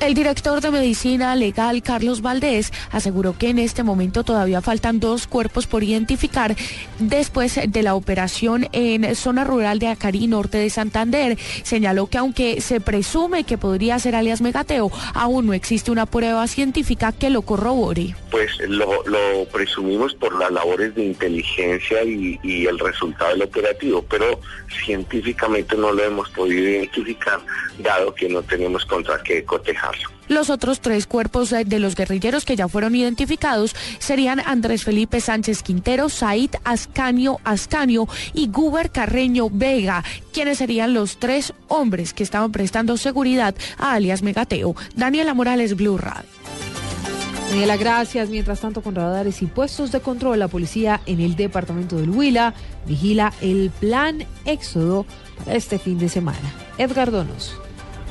El director de Medicina Legal, Carlos Valdés, aseguró que en este momento todavía faltan dos cuerpos por identificar después de la operación en zona rural de Acarí, norte de Santander. Señaló que aunque se presume que podría ser alias Megateo, aún no existe una prueba científica que lo corrobore. Pues lo, presumimos por las labores de inteligencia y, y el resultado del operativo, pero científicamente no lo hemos podido identificar, dado que no tenemos contra qué cotejar. Los otros tres cuerpos de los guerrilleros que ya fueron identificados serían Andrés Felipe Sánchez Quintero, Said Ascanio Ascanio y Guber Carreño Vega, quienes serían los tres hombres que estaban prestando seguridad a alias Megateo. Daniela Morales, Blue Radio. Daniela, gracias. Mientras tanto, con radares y puestos de control, la policía en el departamento del Huila vigila el plan éxodo para este fin de semana. Edgar Donos.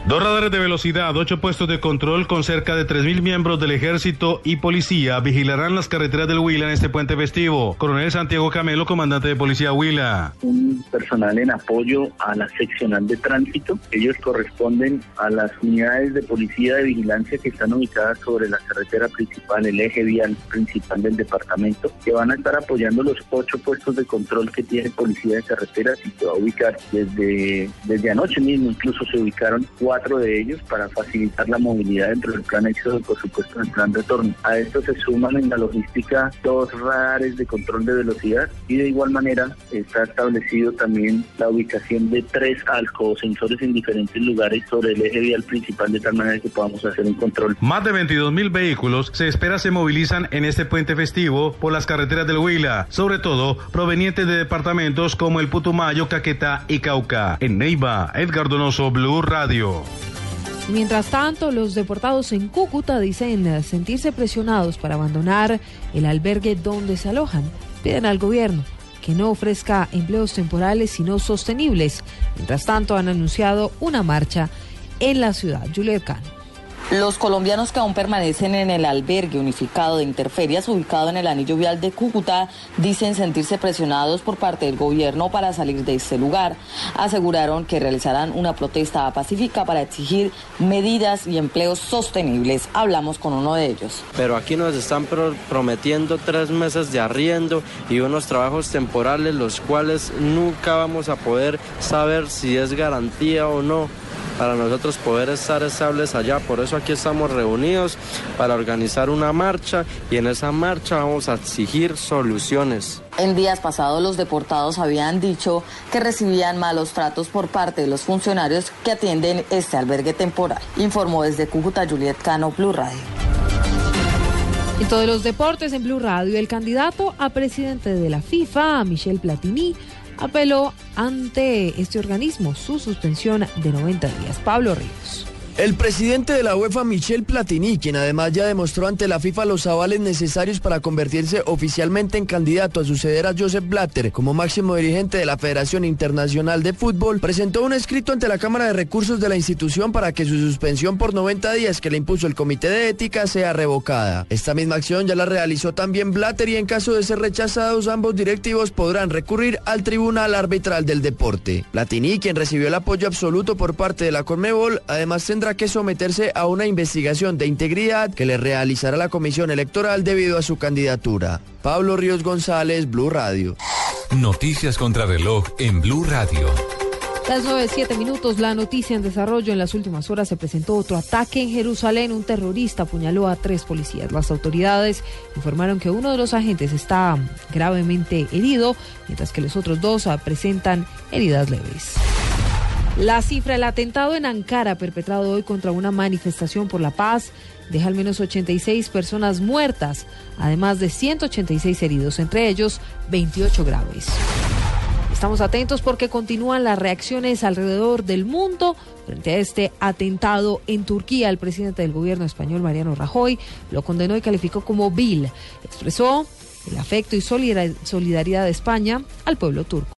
Dos radares de velocidad, ocho puestos de control con cerca de 3.000 miembros del ejército y policía vigilarán las carreteras del Huila en este puente festivo. Coronel Santiago Camelo, comandante de policía Huila. Un personal en apoyo a la seccional de tránsito. Ellos corresponden a las unidades de policía de vigilancia que están ubicadas sobre la carretera principal, el eje vial principal del departamento, que van a estar apoyando los ocho puestos de control que tiene policía de carreteras y se va a ubicar desde, desde anoche mismo. Incluso se ubicaron cuatro cuatro de ellos para facilitar la movilidad dentro del plan éxodo y por supuesto el plan retorno. A esto se suman en la logística dos radares de control de velocidad y de igual manera está establecido también la ubicación de tres alcosensores en diferentes lugares sobre el eje vial principal de tal manera que podamos hacer un control. Más de 22 mil vehículos se espera se movilizan en este puente festivo por las carreteras del Huila, sobre todo provenientes de departamentos como el Putumayo, Caquetá y Cauca. En Neiva, Edgar Donoso, Blue Radio. Mientras tanto, los deportados en Cúcuta dicen sentirse presionados para abandonar el albergue donde se alojan. Piden al gobierno que no ofrezca empleos temporales sino sostenibles. Mientras tanto, han anunciado una marcha en la ciudad. Juliet Cano. Los colombianos que aún permanecen en el albergue unificado de Interferias ubicado en el anillo vial de Cúcuta dicen sentirse presionados por parte del gobierno para salir de este lugar. Aseguraron que realizarán una protesta pacífica para exigir medidas y empleos sostenibles. Hablamos con uno de ellos. Pero aquí nos están prometiendo tres meses de arriendo y unos trabajos temporales los cuales nunca vamos a poder saber si es garantía o no para nosotros poder estar estables allá. Por eso aquí estamos reunidos para organizar una marcha y en esa marcha vamos a exigir soluciones. En días pasados los deportados habían dicho que recibían malos tratos por parte de los funcionarios que atienden este albergue temporal. Informó desde Cúcuta Juliet Cano, Blue Radio. En todos los deportes en Blue Radio, el candidato a presidente de la FIFA, Michel Platini, apeló ante este organismo su suspensión de 90 días. Pablo Ríos. El presidente de la UEFA, Michel Platini, quien además ya demostró ante la FIFA los avales necesarios para convertirse oficialmente en candidato a suceder a Joseph Blatter como máximo dirigente de la Federación Internacional de Fútbol, presentó un escrito ante la Cámara de Recursos de la institución para que su suspensión por 90 días que le impuso el Comité de Ética sea revocada. Esta misma acción ya la realizó también Blatter y en caso de ser rechazados ambos directivos podrán recurrir al Tribunal Arbitral del Deporte. Platini, quien recibió el apoyo absoluto por parte de la Conmebol, además tendrá que someterse a una investigación de integridad que le realizará la Comisión Electoral debido a su candidatura. Pablo Ríos González, Blue Radio. Noticias contra reloj en Blue Radio. Las 9, minutos, la noticia en desarrollo. En las últimas horas se presentó otro ataque en Jerusalén. Un terrorista apuñaló a tres policías. Las autoridades informaron que uno de los agentes está gravemente herido, mientras que los otros dos presentan heridas leves. La cifra del atentado en Ankara, perpetrado hoy contra una manifestación por la paz, deja al menos 86 personas muertas, además de 186 heridos, entre ellos 28 graves. Estamos atentos porque continúan las reacciones alrededor del mundo frente a este atentado en Turquía. El presidente del gobierno español, Mariano Rajoy, lo condenó y calificó como vil. Expresó el afecto y solidaridad de España al pueblo turco.